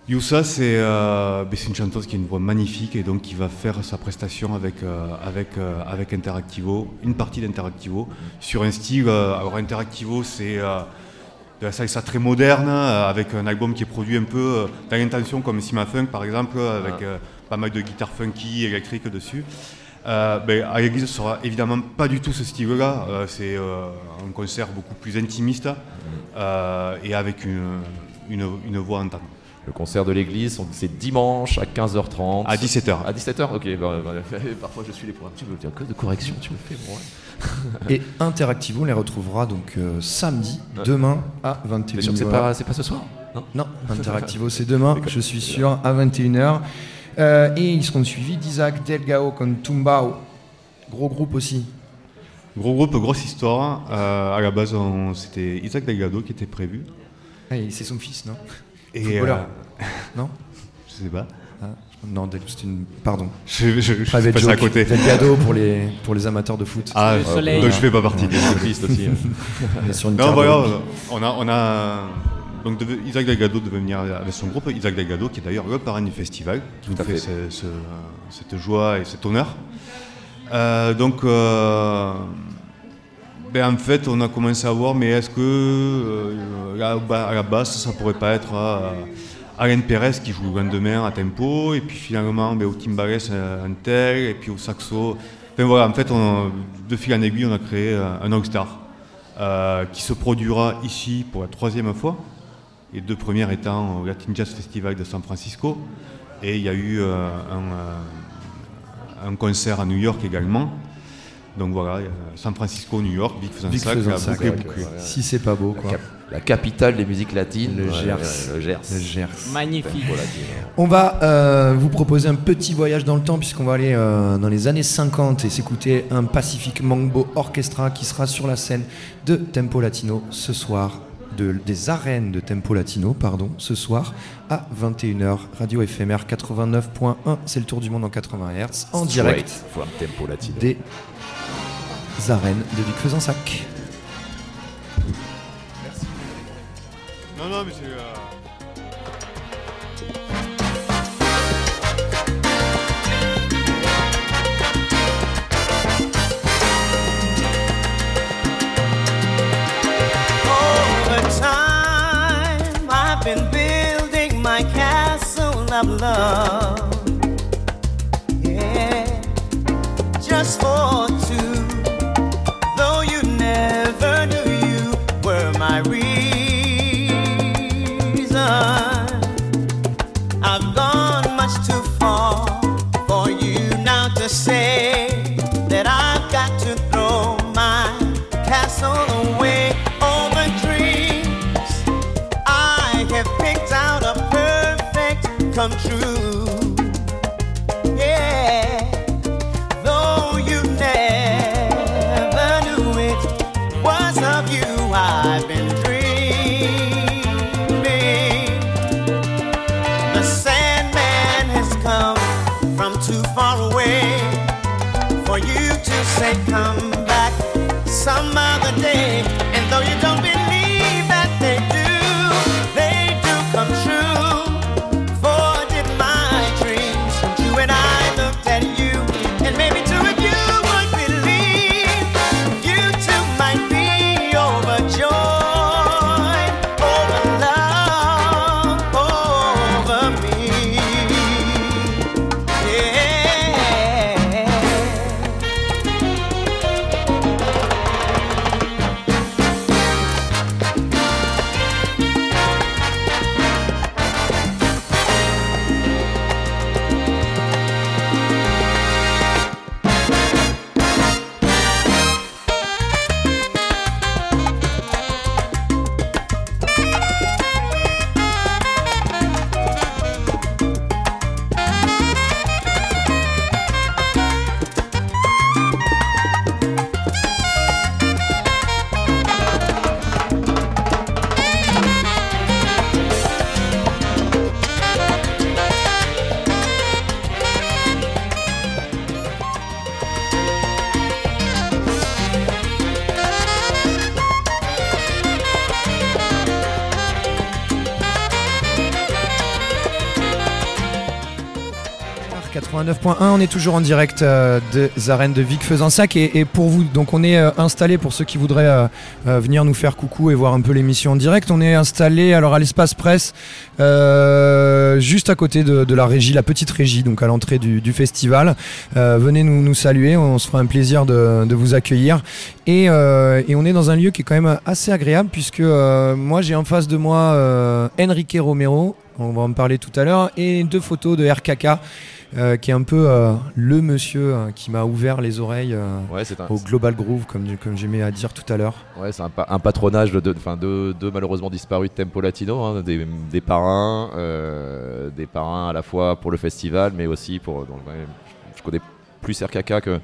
Youssa, c'est euh, ben, c'est une chanteuse qui a une voix magnifique et donc qui va faire sa prestation avec, euh, avec, euh, avec Interactivo, une partie d'Interactivo, sur un style. alors, Interactivo, c'est de la salsa très moderne, avec un album qui est produit un peu dans l'intention, comme Sima Funk par exemple, avec Ah. pas mal de guitares funky, électriques dessus. Euh, ben, à l'église, ce sera évidemment pas du tout ce style-là. Euh, c'est euh, un concert beaucoup plus intimiste euh, et avec une, une, une voix entendre. Le concert de l'église, c'est dimanche à 15h30. À 17h. À 17h Ok, bah, bah, parfois je suis les programmes. Tu veux dire que de correction, tu me fais, moi. Et Interactivo, on les retrouvera donc euh, samedi, Ouais. demain à 21h. T'es sûr que c'est pas, ce soir? Non? Non, Interactivo, c'est demain, je suis sûr, à 21h. Euh, et ils seront suivis d'Isaac Delgado con Tumbao. Gros groupe aussi. Gros groupe, grosse histoire. Euh, à la base, on- c'était Isaac Delgado qui était prévu. Ah, et c'est son fils, non? Et, euh, Non Je sais pas. Ah, Non, Del- c'est une. Pardon. Je, je, je suis passé à côté. Delgado pour les, pour les amateurs de foot. Ah, Le soleil. donc je fais pas partie. Est triste aussi. Sur une Non, voilà, on a, on a donc Isaac Delgado devait venir avec son groupe. Isaac Delgado, qui est d'ailleurs le parrain du festival, qui nous fait, fait. ce- ce- cette joie et cet honneur. Euh, donc, euh, ben, en fait, on a commencé à voir, mais est-ce que euh, à la base, ça pourrait pas être euh, Alain Pérez qui joue le lendemain à tempo, et puis finalement, ben, au timbales un tel, et puis au saxo. Enfin voilà, en fait, de fil en aiguille, on a créé euh, un All-Star euh, qui se produira ici pour la troisième fois. Les deux premières étant au Latin Jazz Festival de San Francisco. Et il y a eu euh, euh, un concert à New York également. Donc voilà, a San Francisco, New York, Big Faisansac, bouclé. Si c'est pas beau, La, quoi. cap- la capitale des musiques latines. Le Ouais, Gers. ouais, le Gers. Le Gers. Magnifique. Voilà, On va euh, vous proposer un petit voyage dans le temps puisqu'on va aller euh, dans les années 50 et s'écouter un Pacific Mambo Orchestra qui sera sur la scène de Tempo Latino ce soir, de, des arènes de Tempo Latino, pardon, ce soir à 21h, radio éphémère 89.1, c'est le tour du monde en 80 Hz, en Straight direct from Tempo Latino. des arènes de Vic Fezensac. Non, Non, non, mais c'est. euh, Over time, I've been building my castle of love. Yeah, just for 89.1, on est toujours en direct euh, des arènes de Vic Fezensac et, et pour vous, donc on est euh, installé pour ceux qui voudraient euh, venir nous faire coucou et voir un peu l'émission en direct. On est installé alors à l'espace presse, juste à côté de, la régie, la petite régie, donc à l'entrée du, festival. Venez nous, saluer, on se fera un plaisir de, vous accueillir. Et, on est dans un lieu qui est quand même assez agréable puisque moi j'ai en face de moi Enrique Romero, on va en parler tout à l'heure, et deux photos de RKK. Euh, qui est un peu euh, le monsieur euh, qui m'a ouvert les oreilles euh, Ouais, c'est un- au Global Groove, comme, comme j'aimais à dire tout à l'heure. Ouais, c'est un, pa- un patronage de deux de, malheureusement disparus de Tempo Latino, hein, des, des parrains, des parrains à la fois pour le festival, mais aussi pour. donc, ouais, je connais plus RKK que,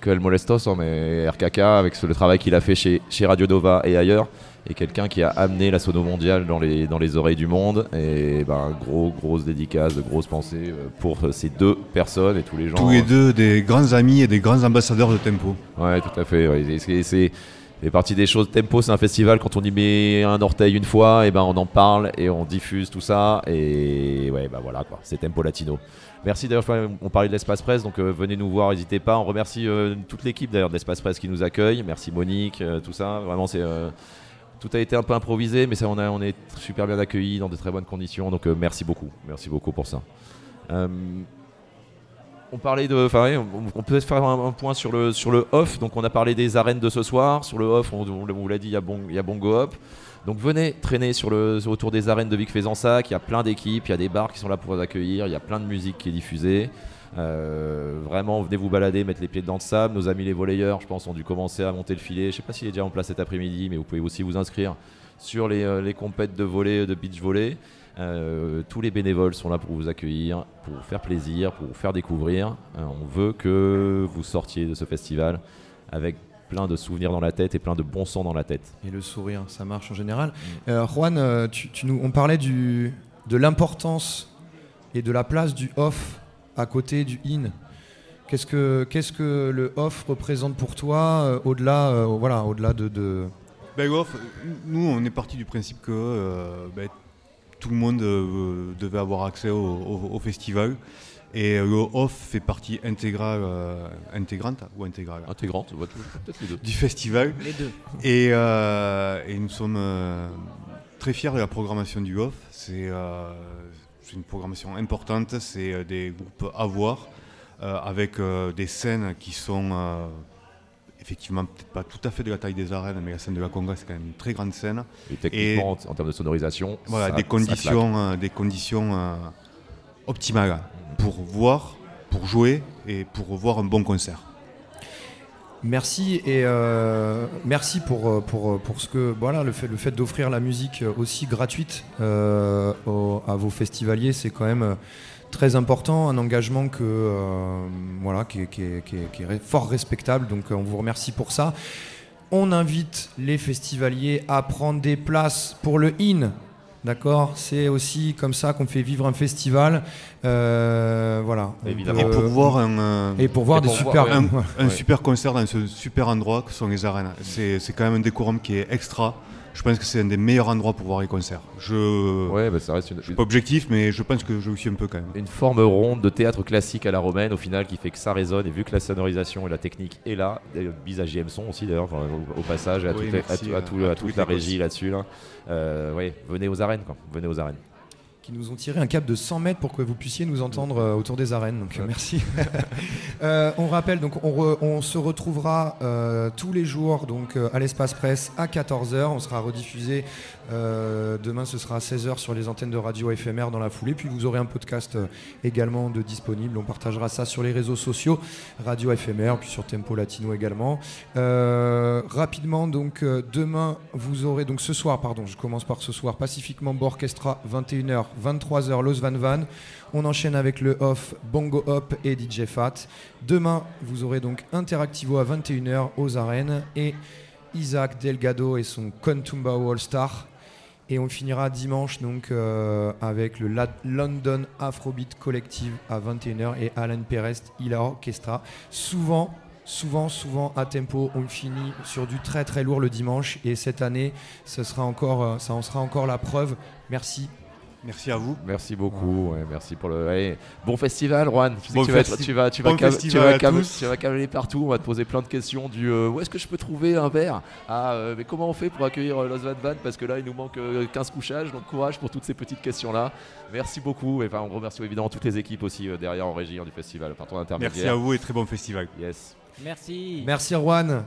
que El Molestos, hein, mais RKK, avec ce- le travail qu'il a fait chez, chez Radio Nova et ailleurs, est quelqu'un qui a amené la sono mondiale dans les, dans les oreilles du monde. Et ben, gros, grosse dédicace, de grosses pensées euh, pour ces deux personnes et tous les gens. Tous les deux des grands amis et des grands ambassadeurs de Tempo. Ouais, tout à fait. ouais. Et C'est fait partie des choses. Tempo, c'est un festival. Quand on y met un orteil une fois, et ben on en parle et on diffuse tout ça. Et ouais, bah voilà quoi. C'est Tempo Latino. Merci d'ailleurs. On parlait de l'espace presse, donc euh, venez nous voir. N'hésitez pas. On remercie euh, toute l'équipe d'ailleurs de l'espace presse qui nous accueille. Merci Monique, euh, tout ça. Vraiment, c'est euh, tout a été un peu improvisé, mais ça, on, est super bien accueillis dans de très bonnes conditions. Donc euh, merci beaucoup. Merci beaucoup pour ça. Euh, on parlait de, enfin, on, peut faire un, point sur le sur le off. Donc on a parlé des arènes de ce soir. Sur le off, on, vous l'a dit, il y a bon, il y a Bongo Hop. Donc venez traîner sur le autour des arènes de Vic Fezensac. Il y a plein d'équipes, il y a des bars qui sont là pour vous accueillir. Il y a plein de musique qui est diffusée. Euh, vraiment, venez vous balader, mettre les pieds dedans de sable. Nos amis les volleyeurs, je pense, ont dû commencer à monter le filet. Je sais pas s'il est déjà en place cet après-midi, mais vous pouvez aussi vous inscrire sur les, euh, les compètes de volley, de beach volley. Euh, tous les bénévoles sont là pour vous accueillir, pour vous faire plaisir, pour vous faire découvrir. Euh, on veut que vous sortiez de ce festival avec plein de souvenirs dans la tête et plein de bon sang dans la tête. Et le sourire, ça marche en général. Euh, Juan, euh, tu, tu nous, on parlait du, de l'importance et de la place du off à côté du in. Qu'est-ce que, qu'est-ce que le off représente pour toi euh, au-delà, euh, voilà, au-delà de, de, Ben, off, nous, on est parti du principe que euh, ben, tout le monde euh, devait avoir accès au, au- au festival. Et le off fait partie intégrale, euh, intégrante ou intégrale? Intégrante, peut-être les deux. du festival. Les deux. Et, euh, et nous sommes euh, très fiers de la programmation du off. C'est euh, c'est une programmation importante, c'est euh, des groupes à voir, euh, avec euh, des scènes qui sont effectivement peut-être pas tout à fait de la taille des arènes, mais la scène de la Conga c'est quand même une très grande scène. Et techniquement, en- en termes de sonorisation, voilà, ça- des conditions, des conditions optimales pour voir, pour jouer et pour voir un bon concert. Merci et euh, merci pour, euh, pour, euh, pour ce que voilà le fait, le fait d'offrir la musique aussi gratuite à vos festivaliers c'est quand même très important un engagement que voilà qui, qui est- fort respectable. Donc on vous remercie pour ça. On invite les festivaliers à prendre des places pour le IN D'accord C'est aussi comme ça qu'on fait vivre un festival. Euh, voilà. Évidemment. Et Euh, pour voir un, euh, et pour voir et des pour super. voir, un, ouais. un Ouais. super concert dans ce super endroit que sont les arènes. C'est c'est quand même un décorum qui est extra. Je pense que c'est un des meilleurs endroits pour voir les concerts. Je Ouais, bah, ça reste une, je suis pas objectif, mais je pense que je le suis un peu quand même. une forme ronde de théâtre classique à la romaine au final qui fait que ça résonne et vu que la sonorisation et la technique est là, bise à JM Son aussi d'ailleurs au, au passage et à, Oui, toute, merci, à tout- à à- tout- à à tous toute la régie là-dessus là. Euh, ouais, venez aux arènes quoi, venez aux arènes. Qui nous ont tiré un cap de 100 mètres pour que vous puissiez nous entendre euh, autour des arènes. Donc euh, merci. Euh, on rappelle, donc on, re- on se retrouvera euh, tous les jours donc à l'espace presse à 14h. On sera rediffusé euh, demain, ce sera à 16h sur les antennes de radio éphémère dans la foulée. Puis vous aurez un podcast euh, également de disponible. On partagera ça sur les réseaux sociaux, radio éphémère, puis sur Tempo Latino également. Euh, rapidement, donc demain, vous aurez donc ce soir, pardon, je commence par ce soir, Pacific Mambo Orchestra, 21h, 23h, Los Van Van. On enchaîne avec le off, Bongo Hop et DJ Fat. Demain, vous aurez donc Interactivo à 21h aux arènes et Isaac Delgado et son Contumba All Star. Et on finira dimanche donc euh, avec le London Afrobeat Collective à 21h et Alan Perez, il a orchestra. Souvent, souvent, souvent à tempo, on finit sur du très très lourd le dimanche et cette année, sera encore, euh, ça en sera encore la preuve. Merci. Merci à vous. Merci beaucoup, ouais, merci pour le. allez, bon festival, Juan. Je sais Bon que tu, vas tu vas, tu vas, bon cam- tu festival vas à cam- tous. tu vas cavaler partout. On va te poser plein de questions du euh, où est-ce que je peux trouver un verre? Ah, euh, mais comment on fait pour accueillir euh, Los Van Van Parce que là, il nous manque euh, 15 couchages. Donc courage pour toutes ces petites questions-là. Merci beaucoup. Et enfin, on remercie évidemment toutes les équipes aussi euh, derrière en régie hein, du festival par ton intermédiaire. Merci à vous et très bon festival. Yes. Merci. Merci Erwan.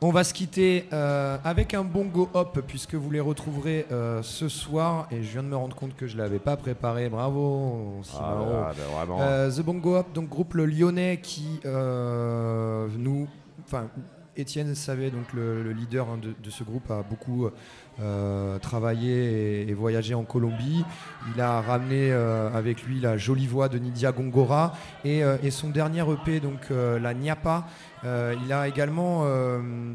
On va se quitter euh, avec un bongo hop puisque vous les retrouverez euh, ce soir et je viens de me rendre compte que je l'avais pas préparé. Bravo. Ah, bah, bah, vraiment. Euh, The Bongo Hop, donc groupe le Lyonnais qui nous, enfin Étienne savait donc le, le leader hein, de, de ce groupe a beaucoup euh, travaillé et, et voyagé en Colombie. Il a ramené euh, avec lui la jolie voix de Nidia Gongora et, euh, et son dernier EP donc euh, la Niapa. Il a également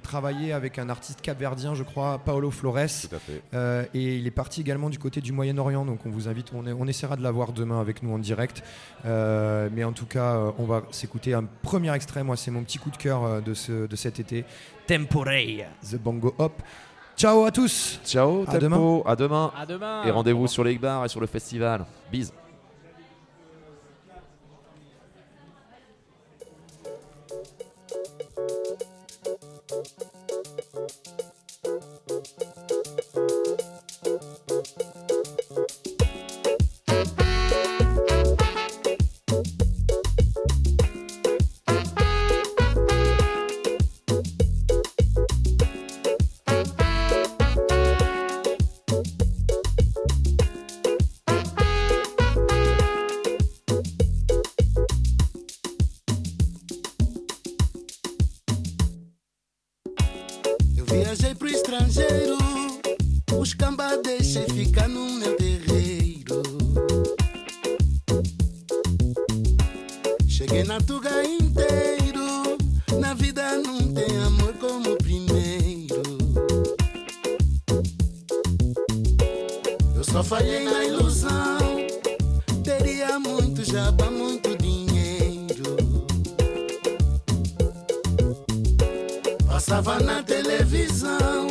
travaillé avec un artiste capverdien, je crois, Paolo Flores. Tout à fait. Et il est parti également du côté du Moyen-Orient, donc on vous invite, on, est- on essaiera de la voir demain avec nous en direct. Mais en tout cas, on va s'écouter un premier extrait. Moi, c'est mon petit coup de cœur de, ce, de cet été. Temporei, The Bongo Hop. Ciao à tous. Ciao, À Tempo. À demain. À demain. Et rendez-vous sur les bars et sur le festival. Bise. Muito jabá, muito dinheiro. Passava na televisão